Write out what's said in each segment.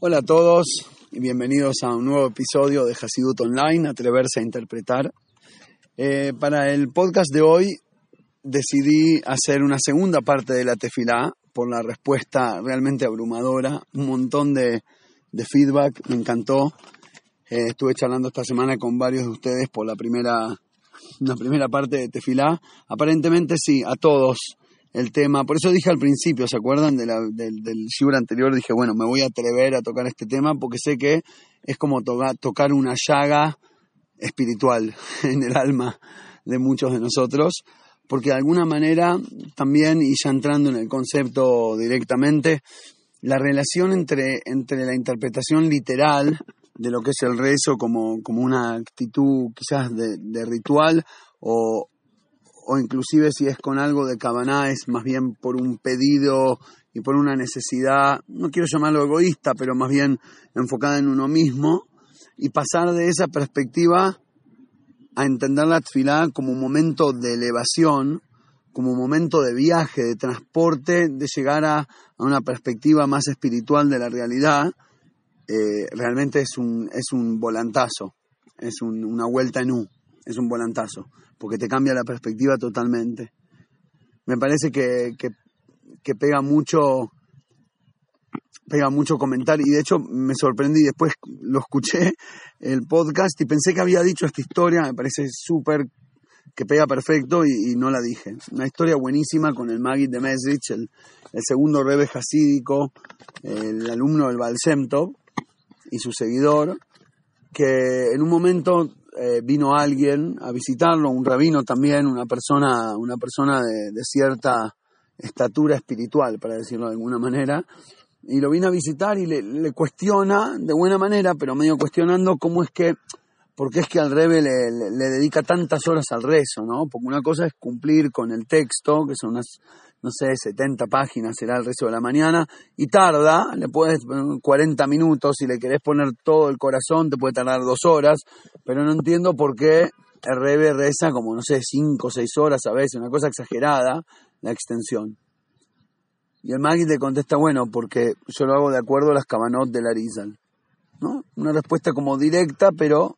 Hola a todos y bienvenidos a un nuevo episodio de Hasidut Online, Atreverse a Interpretar. Eh, para el podcast de hoy decidí hacer una segunda parte de la tefilá por la respuesta realmente abrumadora, un montón de, feedback, me encantó. Eh, estuve charlando esta semana con varios de ustedes por la primera, la primera parte de tefilá. Aparentemente sí, a todos el tema. Por eso dije al principio, ¿se acuerdan del, del shiur anterior? Dije, bueno, me voy a atrever a tocar este tema porque sé que es como tocar una llaga espiritual en el alma de muchos de nosotros, porque de alguna manera también, y ya entrando en el concepto directamente, la relación entre, entre la interpretación literal de lo que es el rezo como, como una actitud quizás de, de ritual o, o inclusive si es con algo de Cabaná, es más bien por un pedido y por una necesidad, no quiero llamarlo egoísta, pero más bien enfocada en uno mismo, y pasar de esa perspectiva a entender la tfilá como un momento de elevación, como un momento de viaje, de transporte, de llegar a, una perspectiva más espiritual de la realidad, eh, realmente es un, es un volantazo, es una vuelta en U, es un volantazo porque te cambia la perspectiva totalmente. Me parece que, que, pega mucho pega mucho comentar y de hecho me sorprendí, después lo escuché el podcast y pensé que había dicho esta historia, me parece súper que pega perfecto y, no la dije. Una historia buenísima con el Magid de Mesrich, el, segundo rebe hasídico, el alumno del Baal y su seguidor, que en un momento eh, vino alguien a visitarlo, un rabino también, una persona, una persona de, cierta estatura espiritual, para decirlo de alguna manera, y lo vino a visitar y le, cuestiona de buena manera, pero medio cuestionando cómo es que, por qué es que al Rebe le, le, dedica tantas horas al rezo, ¿no? Porque una cosa es cumplir con el texto, que son unas no sé, 70 páginas será el resto de la mañana, y tarda, le puedes poner 40 minutos, si le querés poner todo el corazón, te puede tardar dos horas, pero no entiendo por qué Rebe reza como, no sé, 5 o 6 horas a veces, una cosa exagerada, la extensión. Y el Magui te contesta, bueno, porque yo lo hago de acuerdo a las cabanot del Arizal. ¿no? Una respuesta como directa, pero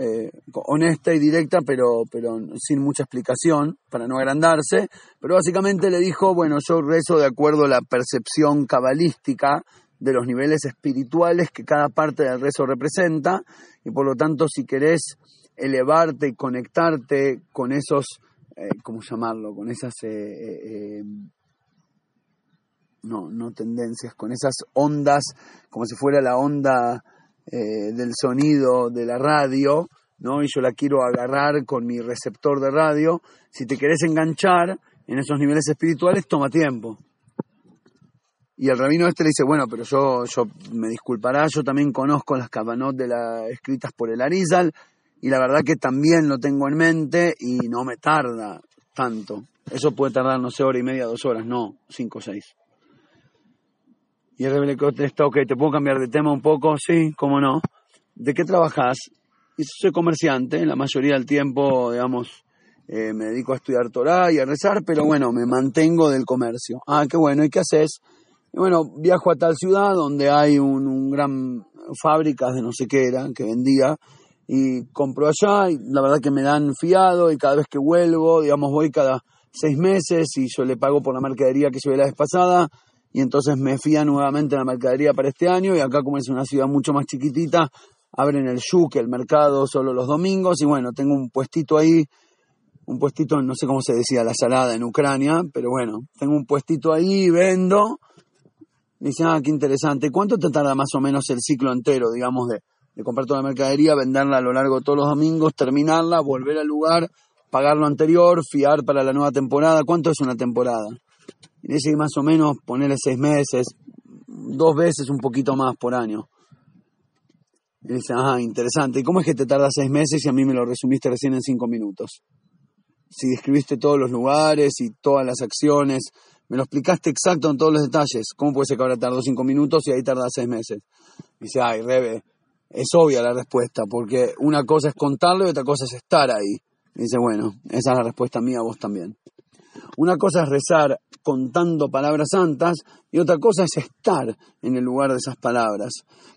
eh, honesta y directa, pero, pero sin mucha explicación, para no agrandarse. Pero básicamente le dijo, bueno, yo rezo de acuerdo a la percepción cabalística de los niveles espirituales que cada parte del rezo representa, y por lo tanto, si querés elevarte y conectarte con esos, eh, ¿cómo llamarlo? Con esas... Eh, no, no tendencias, con esas ondas, como si fuera la onda eh, del sonido de la radio, ¿no? Y yo la quiero agarrar con mi receptor de radio. Si te querés enganchar en esos niveles espirituales, toma tiempo. Y el rabino este le dice, bueno, pero yo, yo me disculpará, yo también conozco las cabanot de la, escritas por el Arizal, y la verdad que también lo tengo en mente y no me tarda tanto. Eso puede tardar, no sé, hora y media, dos horas, no, cinco o seis. Y el le contesta, ok, ¿te puedo cambiar de tema un poco? Sí, cómo no. ¿De qué trabajas? Y soy comerciante, la mayoría del tiempo, digamos, eh, me dedico a estudiar Torah y a rezar, pero bueno, me mantengo del comercio. Ah, qué bueno, ¿y qué haces? Y bueno, viajo a tal ciudad donde hay un, un gran fábricas de no sé qué era, que vendía, y compro allá, y la verdad que me dan fiado, y cada vez que vuelvo, digamos, voy cada seis meses, y yo le pago por la mercadería que llevé la vez pasada, y entonces me fía nuevamente la mercadería para este año y acá como es una ciudad mucho más chiquitita, abren el yuk, el mercado solo los domingos y bueno, tengo un puestito ahí, un puestito, no sé cómo se decía la salada en Ucrania, pero bueno, tengo un puestito ahí, vendo. Y dicen, ah, qué interesante. ¿Cuánto te tarda más o menos el ciclo entero, digamos, de, de comprar toda la mercadería, venderla a lo largo de todos los domingos, terminarla, volver al lugar, pagar lo anterior, fiar para la nueva temporada? ¿Cuánto es una temporada? Y dice más o menos ponerle seis meses, dos veces un poquito más por año. Y dice, ah, interesante. ¿Y cómo es que te tarda seis meses y a mí me lo resumiste recién en cinco minutos? Si describiste todos los lugares y todas las acciones, me lo explicaste exacto en todos los detalles. ¿Cómo puede ser que ahora tardó cinco minutos y ahí tarda seis meses? Dice, ay, Rebe, es obvia la respuesta, porque una cosa es contarlo y otra cosa es estar ahí. dice, bueno, esa es la respuesta mía, vos también. Una cosa es rezar contando palabras santas y otra cosa es estar en el lugar de esas palabras.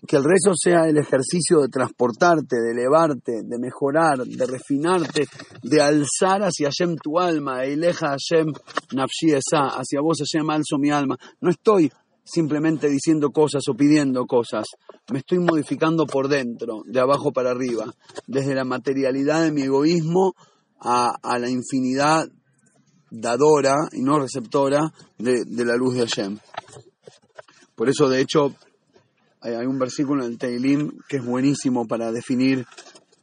Que el rezo sea el ejercicio de transportarte, de elevarte, de mejorar, de refinarte, de alzar hacia Hashem tu alma, Eileja Hashem nafshi esa, hacia vos Hashem alzo mi alma. No estoy simplemente diciendo cosas o pidiendo cosas. Me estoy modificando por dentro, de abajo para arriba, desde la materialidad de mi egoísmo a, la infinidad dadora y no receptora de, la luz de Hashem. Por eso, de hecho, hay, un versículo en el Teilim que es buenísimo para definir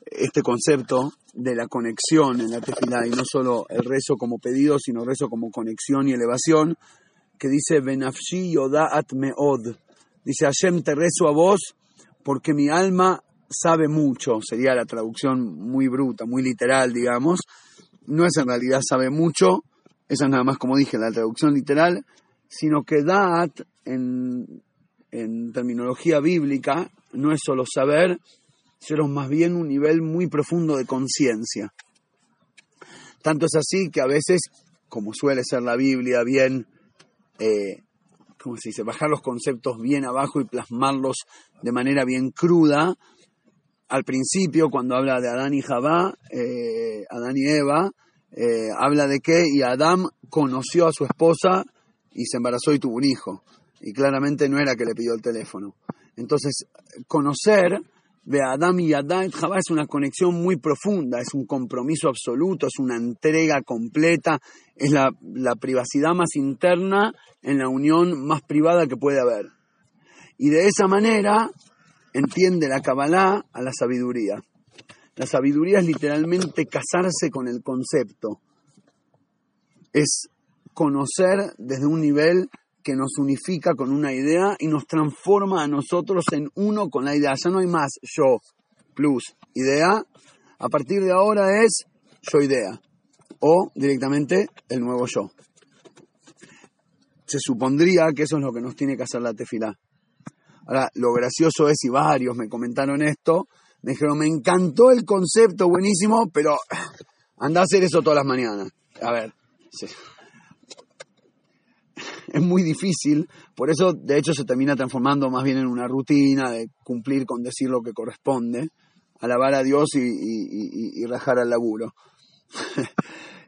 este concepto de la conexión en la tefilá y no solo el rezo como pedido, sino rezo como conexión y elevación, que dice, Benafshi Yodaat Meod. Dice, Hashem, te rezo a vos porque mi alma sabe mucho. Sería la traducción muy bruta, muy literal, digamos. No es en realidad sabe mucho, esa es nada más como dije, la traducción literal, sino que Daat, en, terminología bíblica, no es solo saber, sino más bien un nivel muy profundo de conciencia. Tanto es así que a veces, como suele ser la Biblia, bien eh, ¿cómo se dice?, bajar los conceptos bien abajo y plasmarlos de manera bien cruda. Al principio, cuando habla de Adán y Javá, eh, Adán y Eva, eh, habla de que y Adán conoció a su esposa y se embarazó y tuvo un hijo. Y claramente no era que le pidió el teléfono. Entonces, conocer de Adam y Adán es una conexión muy profunda, es un compromiso absoluto, es una entrega completa, es la, privacidad más interna en la unión más privada que puede haber. Y de esa manera entiende la Kabbalah a la sabiduría. La sabiduría es literalmente casarse con el concepto, es conocer desde un nivel que nos unifica con una idea y nos transforma a nosotros en uno con la idea. Ya no hay más yo plus idea. A partir de ahora es yo idea o directamente el nuevo yo. Se supondría que eso es lo que nos tiene que hacer la tefilá. Ahora, lo gracioso es, y varios me comentaron esto, me dijeron, me encantó el concepto, buenísimo, pero anda a hacer eso todas las mañanas. A ver, es muy difícil, por eso de hecho se termina transformando más bien en una rutina de cumplir con decir lo que corresponde, alabar a Dios y, rajar al laburo.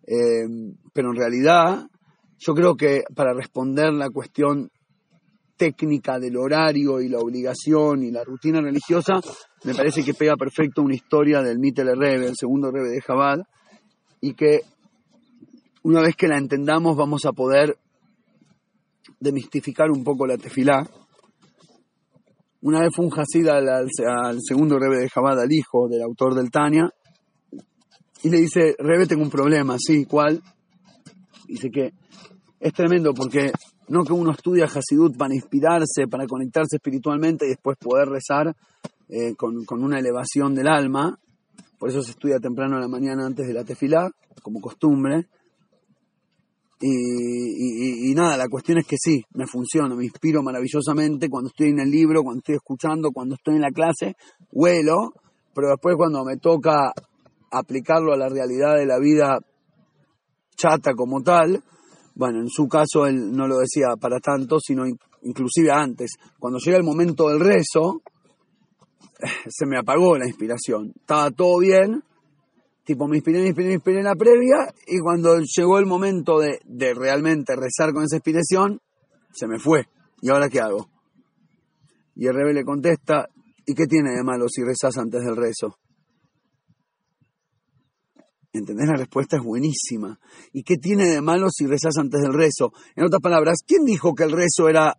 Eh, pero en realidad yo creo que para responder la cuestión técnica del horario y la obligación y la rutina religiosa, me parece que pega perfecto una historia del Mittel Rebe, el segundo Rebe de Jabal, y que una vez que la entendamos vamos a poder demistificar un poco la tefilá. Una vez fue un Hasid al, segundo Rebe de Jabad, al hijo del autor del Tania, y le dice, Rebe, tengo un problema, ¿sí? ¿Cuál? Dice que es tremendo porque no que uno estudia Hasidut para inspirarse, para conectarse espiritualmente y después poder rezar eh, con, con, una elevación del alma, por eso se estudia temprano en la mañana antes de la tefilá, como costumbre, y, nada, la cuestión es que sí, me funciona, me inspiro maravillosamente cuando estoy en el libro, cuando estoy escuchando, cuando estoy en la clase, huelo, pero después cuando me toca aplicarlo a la realidad de la vida chata como tal, bueno, en su caso él no lo decía para tanto, sino inclusive antes, cuando llega el momento del rezo, se me apagó la inspiración, estaba todo bien, tipo me inspiré, me inspiré, me inspiré la previa y cuando llegó el momento de, realmente rezar con esa inspiración, se me fue. ¿Y ahora qué hago? Y el rebe le contesta, ¿y qué tiene de malo si rezas antes del rezo? ¿Entendés? La respuesta es buenísima. ¿Y qué tiene de malo si rezas antes del rezo? En otras palabras, ¿quién dijo que el rezo era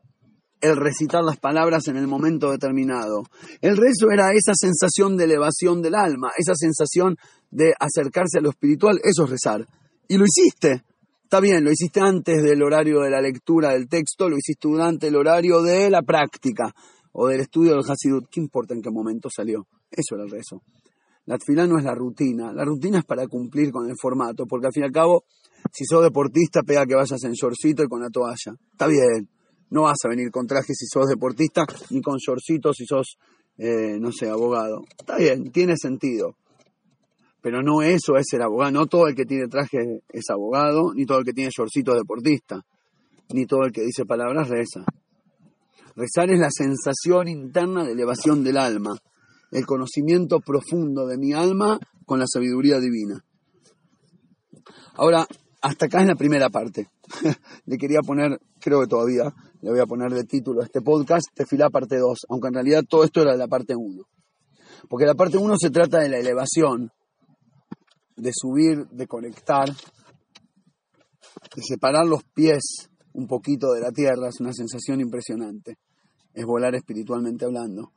el recitar las palabras en el momento determinado. El rezo era esa sensación de elevación del alma, esa sensación de acercarse a lo espiritual, eso es rezar. Y lo hiciste. Está bien, lo hiciste antes del horario de la lectura del texto, lo hiciste durante el horario de la práctica o del estudio del Hasidut. ¿Qué importa en qué momento salió? Eso era el rezo. La fila no es la rutina. La rutina es para cumplir con el formato, porque al fin y al cabo, si sos deportista, pega que vayas en shortcito y con la toalla. Está bien, no vas a venir con traje si sos deportista, ni con shortcitos si sos, eh, no sé, abogado. Está bien, tiene sentido. Pero no eso es ser abogado. No todo el que tiene traje es abogado, ni todo el que tiene shortcito deportista, ni todo el que dice palabras reza. Rezar es la sensación interna de elevación del alma, el conocimiento profundo de mi alma con la sabiduría divina. Ahora, hasta acá es la primera parte. le quería poner, creo que todavía, le voy a poner de título a este podcast, Tefilá parte 2, aunque en realidad todo esto era la parte 1. Porque la parte 1 se trata de la elevación, de subir, de conectar, de separar los pies un poquito de la tierra, es una sensación impresionante. Es volar espiritualmente hablando.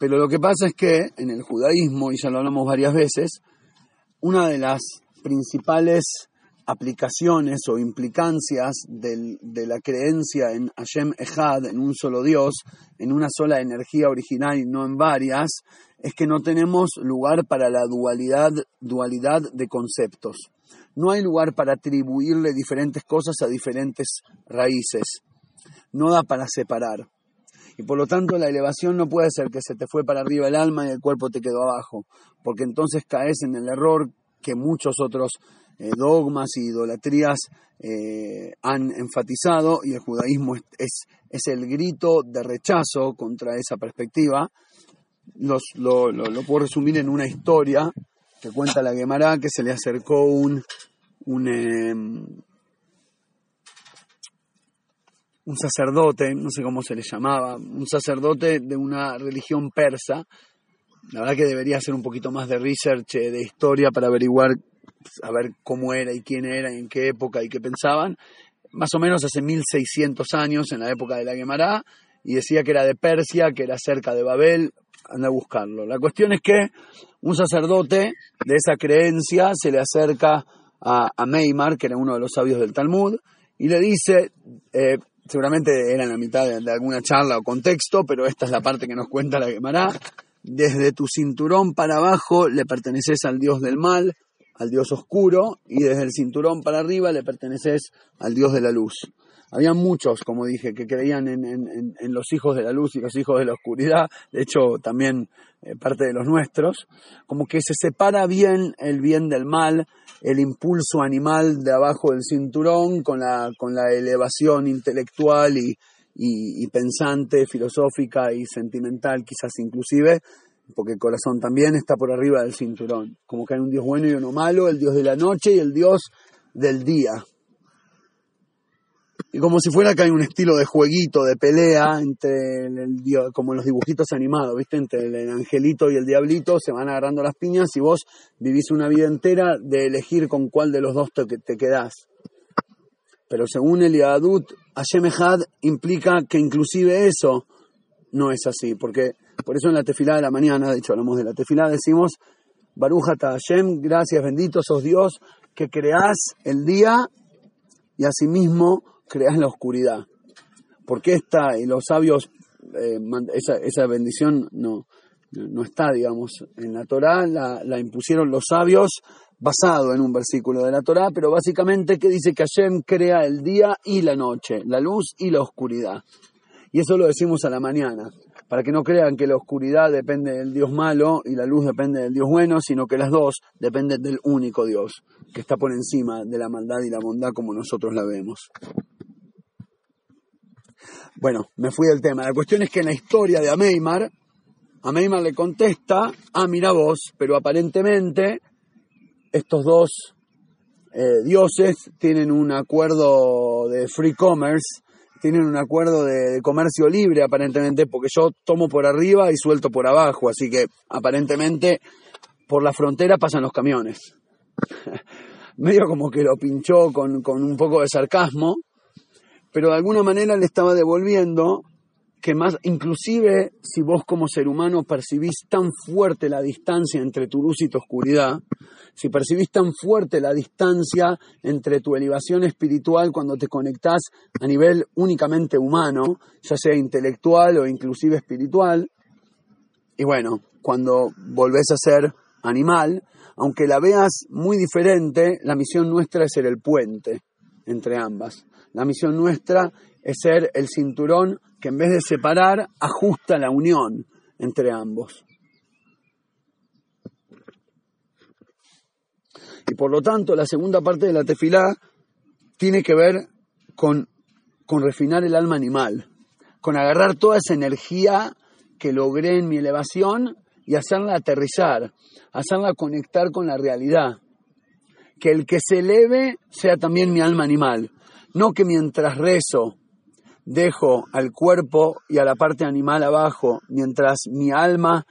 Pero lo que pasa es que en el judaísmo, y ya lo hablamos varias veces, una de las principales aplicaciones o implicancias de la creencia en Hashem Echad, en un solo Dios, en una sola energía original y no en varias, es que no tenemos lugar para la dualidad, dualidad de conceptos. No hay lugar para atribuirle diferentes cosas a diferentes raíces. No da para separar. Y por lo tanto la elevación no puede ser que se te fue para arriba el alma y el cuerpo te quedó abajo, porque entonces caes en el error que muchos otros eh, dogmas y idolatrías eh, han enfatizado y el judaísmo es, es, el grito de rechazo contra esa perspectiva. Los, lo, puedo resumir en una historia que cuenta la Gemara que se le acercó un, un, em, un sacerdote, no sé cómo se le llamaba, un sacerdote de una religión persa. La verdad que debería hacer un poquito más de research, eh, de historia, para averiguar, a ver cómo era y quién era, y en qué época y qué pensaban. Más o menos hace 1600 años, en la época de la Gemara, y decía que era de Persia, que era cerca de Babel. Anda a buscarlo. La cuestión es que un sacerdote de esa creencia se le acerca a, a Meimar, que era uno de los sabios del Talmud, y le dice, eh, seguramente era en la mitad de, alguna charla o contexto, pero esta es la parte que nos cuenta la Gemara. Desde tu cinturón para abajo le perteneces al dios del mal, al dios oscuro, y desde el cinturón para arriba le perteneces al dios de la luz. Había muchos, como dije, que creían en, los hijos de la luz y los hijos de la oscuridad, de hecho también eh, parte de los nuestros, como que se separa bien el bien del mal, el impulso animal de abajo del cinturón con la, con la elevación intelectual y, y, pensante, filosófica y sentimental quizás inclusive, porque el corazón también está por arriba del cinturón, como que hay un Dios bueno y uno malo, el Dios de la noche y el Dios del día. Y como si fuera que hay un estilo de jueguito, de pelea, entre el, como los dibujitos animados, ¿viste? Entre el angelito y el diablito se van agarrando las piñas y vos vivís una vida entera de elegir con cuál de los dos te, te quedás. Pero según el Yadut, Hashem implica que inclusive eso no es así, porque por eso en la tefilá de la mañana, de hecho hablamos de la tefilá, decimos, Barujata Hashem, gracias, bendito sos Dios, que creás el día y asimismo creas la oscuridad. Porque esta, y los sabios, eh, esa, esa, bendición no, no está, digamos, en la Torá, la, la, impusieron los sabios basado en un versículo de la Torá, pero básicamente que dice que Hashem crea el día y la noche, la luz y la oscuridad. Y eso lo decimos a la mañana, para que no crean que la oscuridad depende del Dios malo y la luz depende del Dios bueno, sino que las dos dependen del único Dios, que está por encima de la maldad y la bondad como nosotros la vemos. Bueno, me fui del tema. La cuestión es que en la historia de Ameimar, Ameimar le contesta, ah, mira vos, pero aparentemente estos dos eh, dioses tienen un acuerdo de free commerce, tienen un acuerdo de, comercio libre aparentemente, porque yo tomo por arriba y suelto por abajo, así que aparentemente por la frontera pasan los camiones. Medio como que lo pinchó con, con un poco de sarcasmo, pero de alguna manera le estaba devolviendo que más, inclusive si vos como ser humano percibís tan fuerte la distancia entre tu luz y tu oscuridad, si percibís tan fuerte la distancia entre tu elevación espiritual cuando te conectás a nivel únicamente humano, ya sea intelectual o inclusive espiritual, y bueno, cuando volvés a ser animal, aunque la veas muy diferente, la misión nuestra es ser el puente entre ambas. La misión nuestra es ser el cinturón que en vez de separar, ajusta la unión entre ambos. Y por lo tanto, la segunda parte de la tefilá tiene que ver con, con refinar el alma animal, con agarrar toda esa energía que logré en mi elevación y hacerla aterrizar, hacerla conectar con la realidad. Que el que se eleve sea también mi alma animal, no que mientras rezo dejo al cuerpo y a la parte animal abajo, mientras mi alma,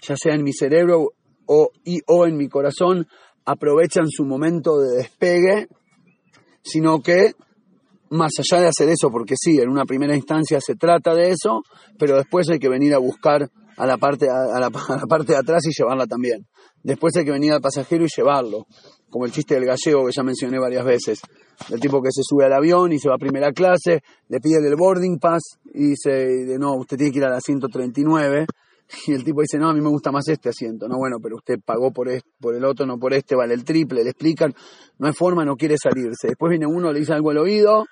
ya sea en mi cerebro o, o en mi corazón, aprovechan su momento de despegue, sino que más allá de hacer eso, porque sí, en una primera instancia se trata de eso, pero después hay que venir a buscar a la parte, a la, parte de atrás y llevarla también. Después hay que venir al pasajero y llevarlo, como el chiste del gallego que ya mencioné varias veces. El tipo que se sube al avión y se va a primera clase, le pide el boarding pass y dice, no, usted tiene que ir a la 139. Y el tipo dice, no, a mí me gusta más este asiento. No, bueno, pero usted pagó por, este, por el otro, no por este, vale el triple. Le explican, no hay forma, no quiere salirse. Después viene uno, le dice algo al oído,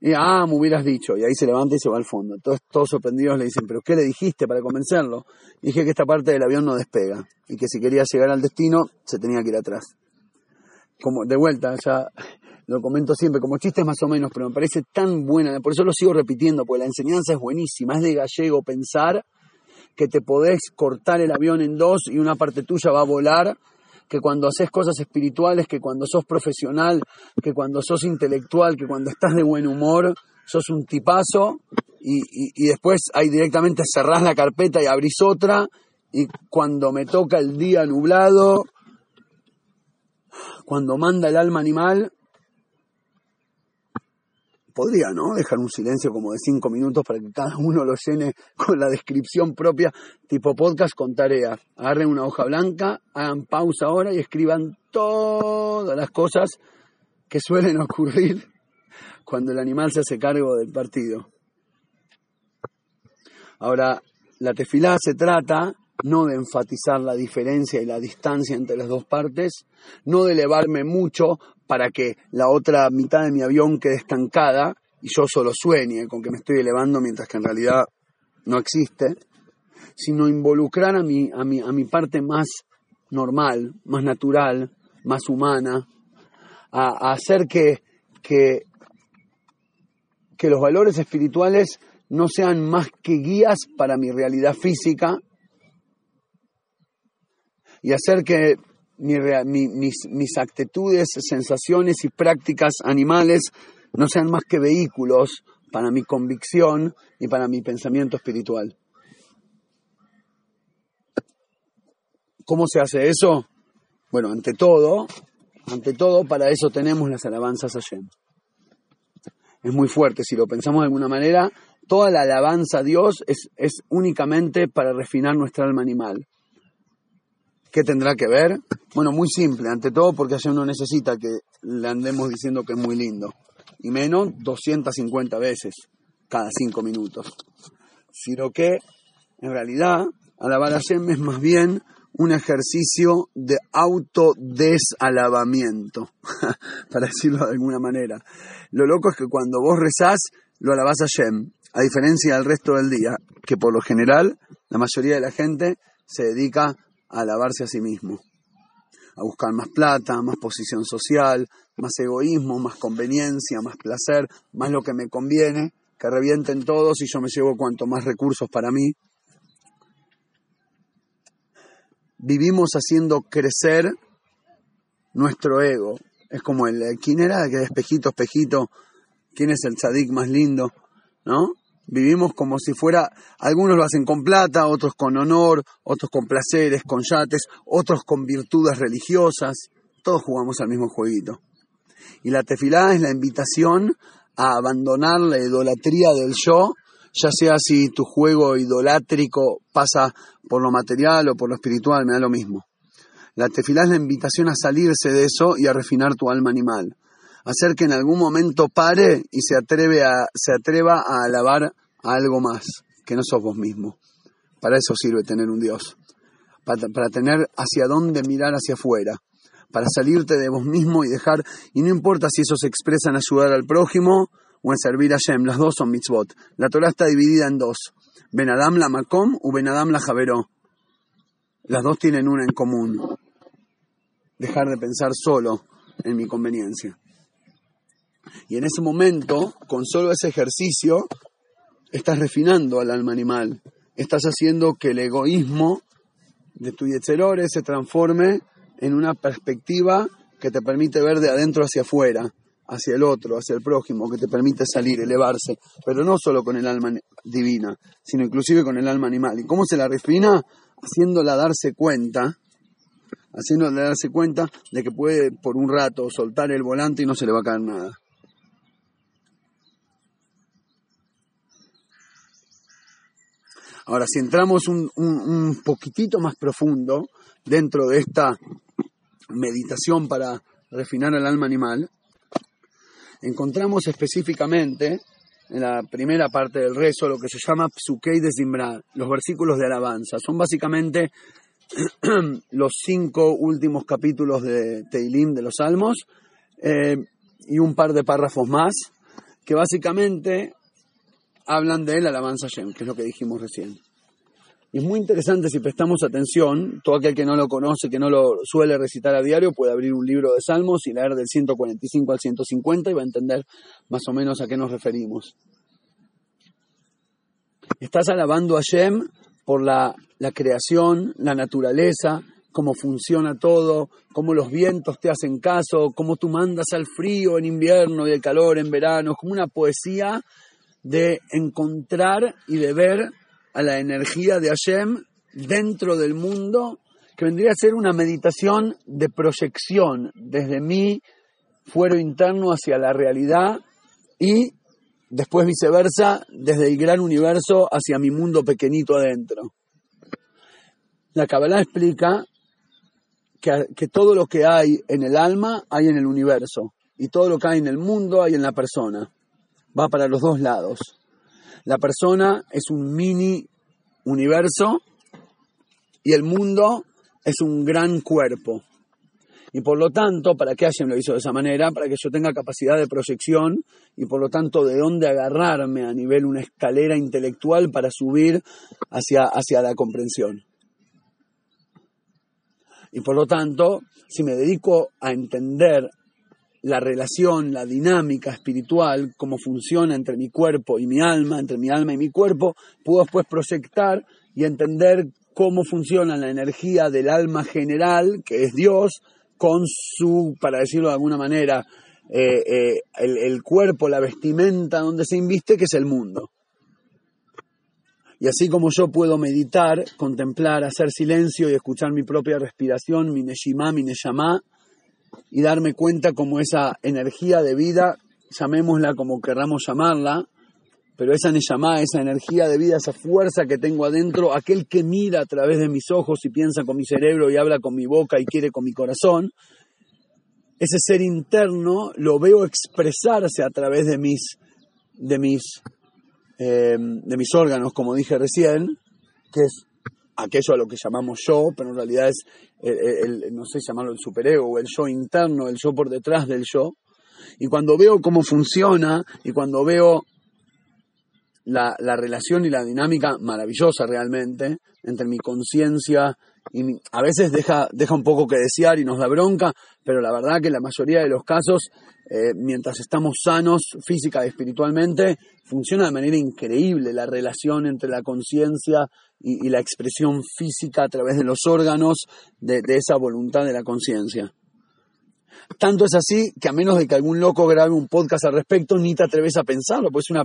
y, ah, me hubieras dicho. Y ahí se levanta y se va al fondo. Todos, todos sorprendidos le dicen, ¿pero qué le dijiste para convencerlo? dije que esta parte del avión no despega. Y que si quería llegar al destino, se tenía que ir atrás. Como, de vuelta, ya lo comento siempre, como chiste más o menos, pero me parece tan buena. Por eso lo sigo repitiendo, porque la enseñanza es buenísima. Es de gallego pensar que te podés cortar el avión en dos y una parte tuya va a volar que cuando haces cosas espirituales, que cuando sos profesional, que cuando sos intelectual, que cuando estás de buen humor, sos un tipazo y, después ahí directamente cerrás la carpeta y abrís otra y cuando me toca el día nublado, cuando manda el alma animal, podría, ¿no? Dejar un silencio como de cinco minutos para que cada uno lo llene con la descripción propia, tipo podcast con tarea. Agarren una hoja blanca, hagan pausa ahora y escriban todas las cosas que suelen ocurrir cuando el animal se hace cargo del partido. Ahora, la tefilá se trata no de enfatizar la diferencia y la distancia entre las dos partes, no de elevarme mucho para que la otra mitad de mi avión quede estancada y yo solo sueñe con que me estoy elevando mientras que en realidad no existe, sino involucrar a mi, a mi, a mi parte más normal, más natural, más humana, a, hacer que, que, que los valores espirituales no sean más que guías para mi realidad física y hacer que mis, actitudes, sensaciones y prácticas animales no sean más que vehículos para mi convicción y para mi pensamiento espiritual. ¿Cómo se hace eso? Bueno, ante todo, ante todo, para eso tenemos las alabanzas a Shem. Es muy fuerte, si lo pensamos de alguna manera, toda la alabanza a Dios es, es únicamente para refinar nuestra alma animal. ¿Qué tendrá que ver? Bueno, muy simple, ante todo porque allá uno necesita que le andemos diciendo que es muy lindo. Y menos 250 veces cada cinco minutos. Sino que, en realidad, alabar a Hashem es más bien un ejercicio de autodesalabamiento, para decirlo de alguna manera. Lo loco es que cuando vos rezás, lo alabás a Hashem, a diferencia del resto del día, que por lo general la mayoría de la gente se dedica a alabarse a sí mismo, a buscar más plata, más posición social, más egoísmo, más conveniencia, más placer, más lo que me conviene, que revienten todos y yo me llevo cuanto más recursos para mí. Vivimos haciendo crecer nuestro ego. Es como el, ¿quién era? Que espejito, espejito, ¿quién es el tzadik más lindo? ¿No? Vivimos como si fuera, algunos lo hacen con plata, otros con honor, otros con placeres, con yates, otros con virtudes religiosas. Todos jugamos al mismo jueguito. Y la tefilá es la invitación a abandonar la idolatría del yo, ya sea si tu juego idolátrico pasa por lo material o por lo espiritual, me da lo mismo. La tefilá es la invitación a salirse de eso y a refinar tu alma animal hacer que en algún momento pare y se, atreve a, se atreva a alabar a algo más, que no sos vos mismo. Para eso sirve tener un Dios, para, para tener hacia dónde mirar hacia afuera, para salirte de vos mismo y dejar, y no importa si eso se expresa en ayudar al prójimo o en servir a Shem, las dos son mitzvot. La Torah está dividida en dos, Ben Adam la Makom u Ben Adam la Javeró. Las dos tienen una en común. dejar de pensar solo en mi conveniencia. Y en ese momento, con solo ese ejercicio, estás refinando al alma animal. Estás haciendo que el egoísmo de tu yetzerore se transforme en una perspectiva que te permite ver de adentro hacia afuera, hacia el otro, hacia el prójimo, que te permite salir, elevarse, pero no solo con el alma divina, sino inclusive con el alma animal. ¿Y cómo se la refina? Haciéndola darse cuenta, haciéndola darse cuenta de que puede por un rato soltar el volante y no se le va a caer nada. Ahora, si entramos un, un, poquitito más profundo dentro de esta meditación para refinar el alma animal, encontramos específicamente en la primera parte del rezo lo que se llama Psukei de Zimbra, los versículos de alabanza. Son básicamente los cinco últimos capítulos de Teilim de los Salmos eh, y un par de párrafos más que básicamente hablan de la alabanza Shem, que es lo que dijimos recién. Y es muy interesante si prestamos atención, todo aquel que no lo conoce, que no lo suele recitar a diario, puede abrir un libro de salmos y leer del 145 al 150 y va a entender más o menos a qué nos referimos. Estás alabando a Shem por la, la creación, la naturaleza, cómo funciona todo, cómo los vientos te hacen caso, cómo tú mandas al frío en invierno y el calor en verano. Como una poesía de encontrar y de ver a la energía de Hashem dentro del mundo, que vendría a ser una meditación de proyección desde mi fuero interno hacia la realidad y después viceversa, desde el gran universo hacia mi mundo pequeñito adentro. La Kabbalah explica que, que, todo lo que hay en el alma hay en el universo y todo lo que hay en el mundo hay en la persona va para los dos lados. La persona es un mini universo y el mundo es un gran cuerpo. Y por lo tanto, ¿para qué Hashem lo hizo de esa manera? Para que yo tenga capacidad de proyección y por lo tanto de dónde agarrarme a nivel una escalera intelectual para subir hacia, hacia la comprensión. Y por lo tanto, si me dedico a entender la relación, la dinámica espiritual, cómo funciona entre mi cuerpo y mi alma, entre mi alma y mi cuerpo, puedo después proyectar y entender cómo funciona la energía del alma general, que es Dios, con su, para decirlo de alguna manera, eh, eh, el, el cuerpo, la vestimenta donde se inviste, que es el mundo. Y así como yo puedo meditar, contemplar, hacer silencio y escuchar mi propia respiración, mi neshima, mi neshama, y darme cuenta como esa energía de vida, llamémosla como querramos llamarla, pero esa Neyamá, esa energía de vida, esa fuerza que tengo adentro, aquel que mira a través de mis ojos y piensa con mi cerebro y habla con mi boca y quiere con mi corazón, ese ser interno lo veo expresarse a través de mis, de mis, eh, de mis órganos, como dije recién, que es aquello a lo que llamamos yo, pero en realidad es, el, no sé llamarlo el superego, el yo interno, el yo por detrás del yo. Y cuando veo cómo funciona y cuando veo la, la relación y la dinámica maravillosa realmente entre mi conciencia y a veces deja, deja un poco que desear y nos da bronca, pero la verdad que en la mayoría de los casos, eh, mientras estamos sanos física y espiritualmente, funciona de manera increíble la relación entre la conciencia y, la expresión física a través de los órganos de, esa voluntad de la conciencia. Tanto es así que a menos de que algún loco grabe un podcast al respecto, ni te atreves a pensarlo, pues es una,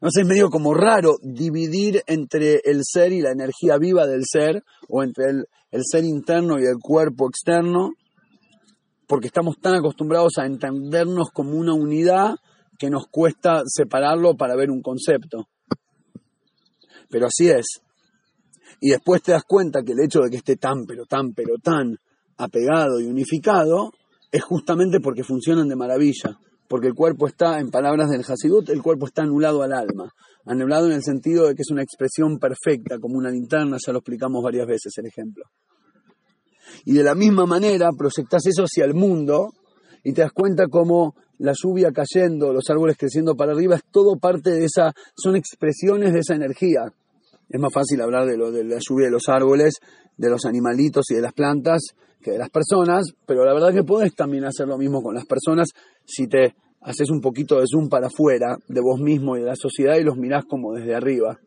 no sé, medio como raro dividir entre el ser y la energía viva del ser, o entre el, el ser interno y el cuerpo externo, porque estamos tan acostumbrados a entendernos como una unidad que nos cuesta separarlo para ver un concepto. Pero así es. Y después te das cuenta que el hecho de que esté tan, pero tan, pero tan apegado y unificado es justamente porque funcionan de maravilla. Porque el cuerpo está, en palabras del Hasidut, el cuerpo está anulado al alma. Anulado en el sentido de que es una expresión perfecta, como una linterna, ya lo explicamos varias veces el ejemplo. Y de la misma manera proyectas eso hacia el mundo y te das cuenta como la lluvia cayendo, los árboles creciendo para arriba, es todo parte de esa, son expresiones de esa energía. Es más fácil hablar de, lo, de la lluvia de los árboles, de los animalitos y de las plantas de las personas, pero la verdad que puedes también hacer lo mismo con las personas si te haces un poquito de zoom para afuera de vos mismo y de la sociedad y los mirás como desde arriba.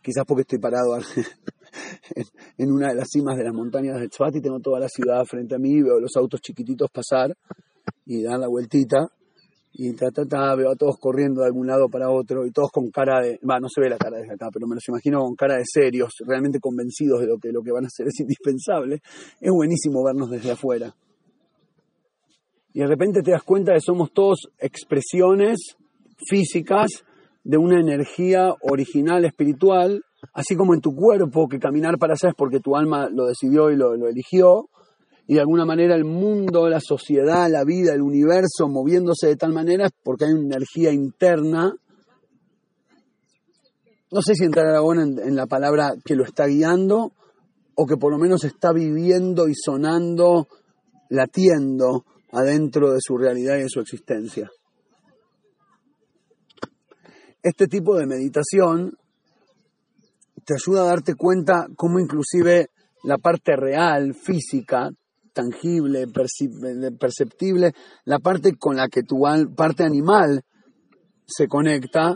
Quizás porque estoy parado en una de las cimas de las montañas de Tzfat y tengo toda la ciudad frente a mí, veo los autos chiquititos pasar y dar la vueltita y ta, ta, veo a todos corriendo de algún lado para otro y todos con cara de, va, no se ve la cara desde acá, pero me los imagino con cara de serios, realmente convencidos de lo que lo que van a hacer es indispensable. Es buenísimo vernos desde afuera. Y de repente te das cuenta de que somos todos expresiones físicas de una energía original espiritual, así como en tu cuerpo, que caminar para allá es porque tu alma lo decidió y lo, lo eligió, y de alguna manera el mundo, la sociedad, la vida, el universo moviéndose de tal manera porque hay una energía interna. No sé si entrar ahora en, en la palabra que lo está guiando o que por lo menos está viviendo y sonando, latiendo adentro de su realidad y de su existencia. Este tipo de meditación te ayuda a darte cuenta cómo inclusive la parte real, física, tangible, perceptible, la parte con la que tu parte animal se conecta,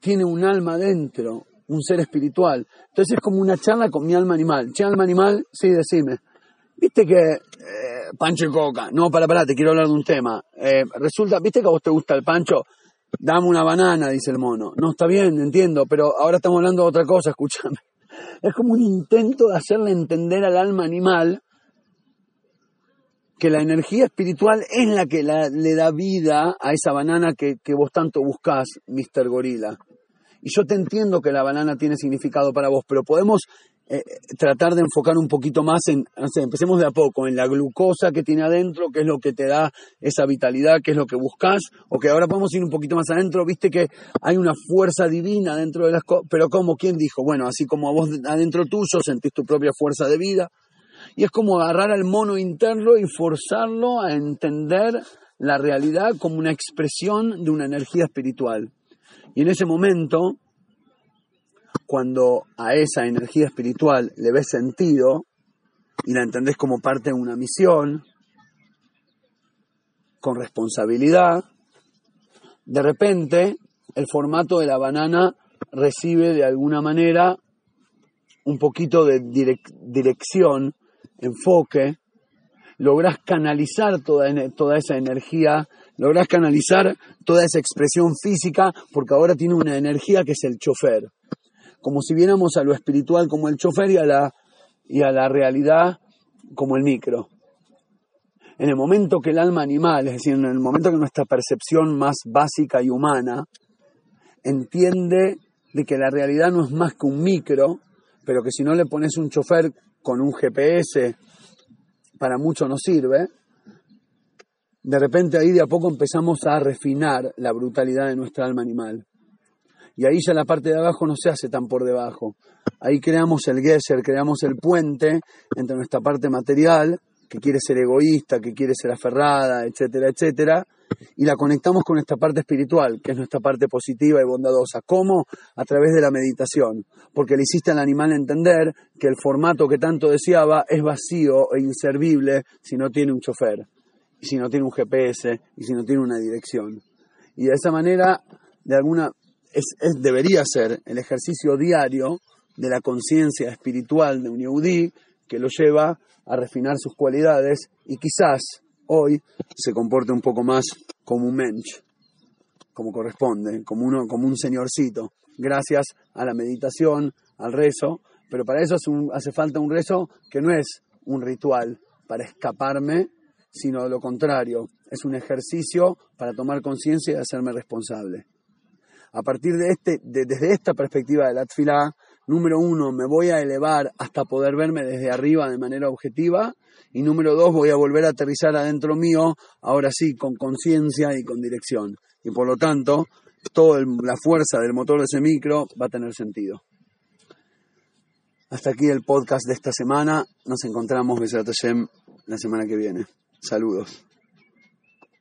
tiene un alma dentro, un ser espiritual. Entonces es como una charla con mi alma animal. Che, alma animal, sí, decime. Viste que eh, pancho y coca. No, para, para, te quiero hablar de un tema. Eh, resulta, viste que a vos te gusta el pancho. Dame una banana, dice el mono. No, está bien, entiendo, pero ahora estamos hablando de otra cosa, escúchame. Es como un intento de hacerle entender al alma animal que la energía espiritual es la que le da vida a esa banana que, vos tanto buscás, Mr. Gorila. Y yo te entiendo que la banana tiene significado para vos, pero podemos eh, tratar de enfocar un poquito más en, empecemos de a poco, en la glucosa que tiene adentro, que es lo que te da esa vitalidad, que es lo que buscas, o que ahora podemos ir un poquito más adentro, viste que hay una fuerza divina dentro de las cosas, pero como, ¿quién dijo? Bueno, así como a vos adentro tuyo sentís tu propia fuerza de vida, y es como agarrar al mono interno y forzarlo a entender la realidad como una expresión de una energía espiritual. Y en ese momento, cuando a esa energía espiritual le ves sentido y la entendés como parte de una misión, con responsabilidad, de repente el formato de la banana recibe de alguna manera un poquito de dirección enfoque, logras canalizar toda, toda esa energía, logras canalizar toda esa expresión física, porque ahora tiene una energía que es el chofer. Como si viéramos a lo espiritual como el chofer y a la, y a la realidad como el micro. En el momento que el alma animal, es decir, en el momento que nuestra percepción más básica y humana entiende de que la realidad no es más que un micro, pero que si no le pones un chofer con un GPS para mucho nos sirve, de repente ahí de a poco empezamos a refinar la brutalidad de nuestra alma animal. Y ahí ya la parte de abajo no se hace tan por debajo. Ahí creamos el Gesher, creamos el puente entre nuestra parte material, que quiere ser egoísta, que quiere ser aferrada, etcétera, etcétera, y la conectamos con esta parte espiritual, que es nuestra parte positiva y bondadosa. ¿Cómo? A través de la meditación, porque le hiciste al animal entender que el formato que tanto deseaba es vacío e inservible si no tiene un chofer, si no tiene un GPS, y si no tiene una dirección. Y de esa manera, de alguna, es, debería ser el ejercicio diario de la conciencia espiritual de un yehudí que lo lleva a refinar sus cualidades y quizás hoy se comporte un poco más como un mensch, como corresponde, como, uno, como un señorcito, gracias a la meditación, al rezo, pero para eso hace falta un rezo que no es un ritual para escaparme, sino lo contrario, es un ejercicio para tomar conciencia y hacerme responsable. A partir de este, desde esta perspectiva de la tfilá, número uno, me voy a elevar hasta poder verme desde arriba de manera objetiva. Y número dos, voy a volver a aterrizar adentro mío, ahora sí, con conciencia y con dirección. Y por lo tanto, toda la fuerza del motor de ese micro va a tener sentido. Hasta aquí el podcast de esta semana. Nos encontramos, Besat la semana que viene. Saludos.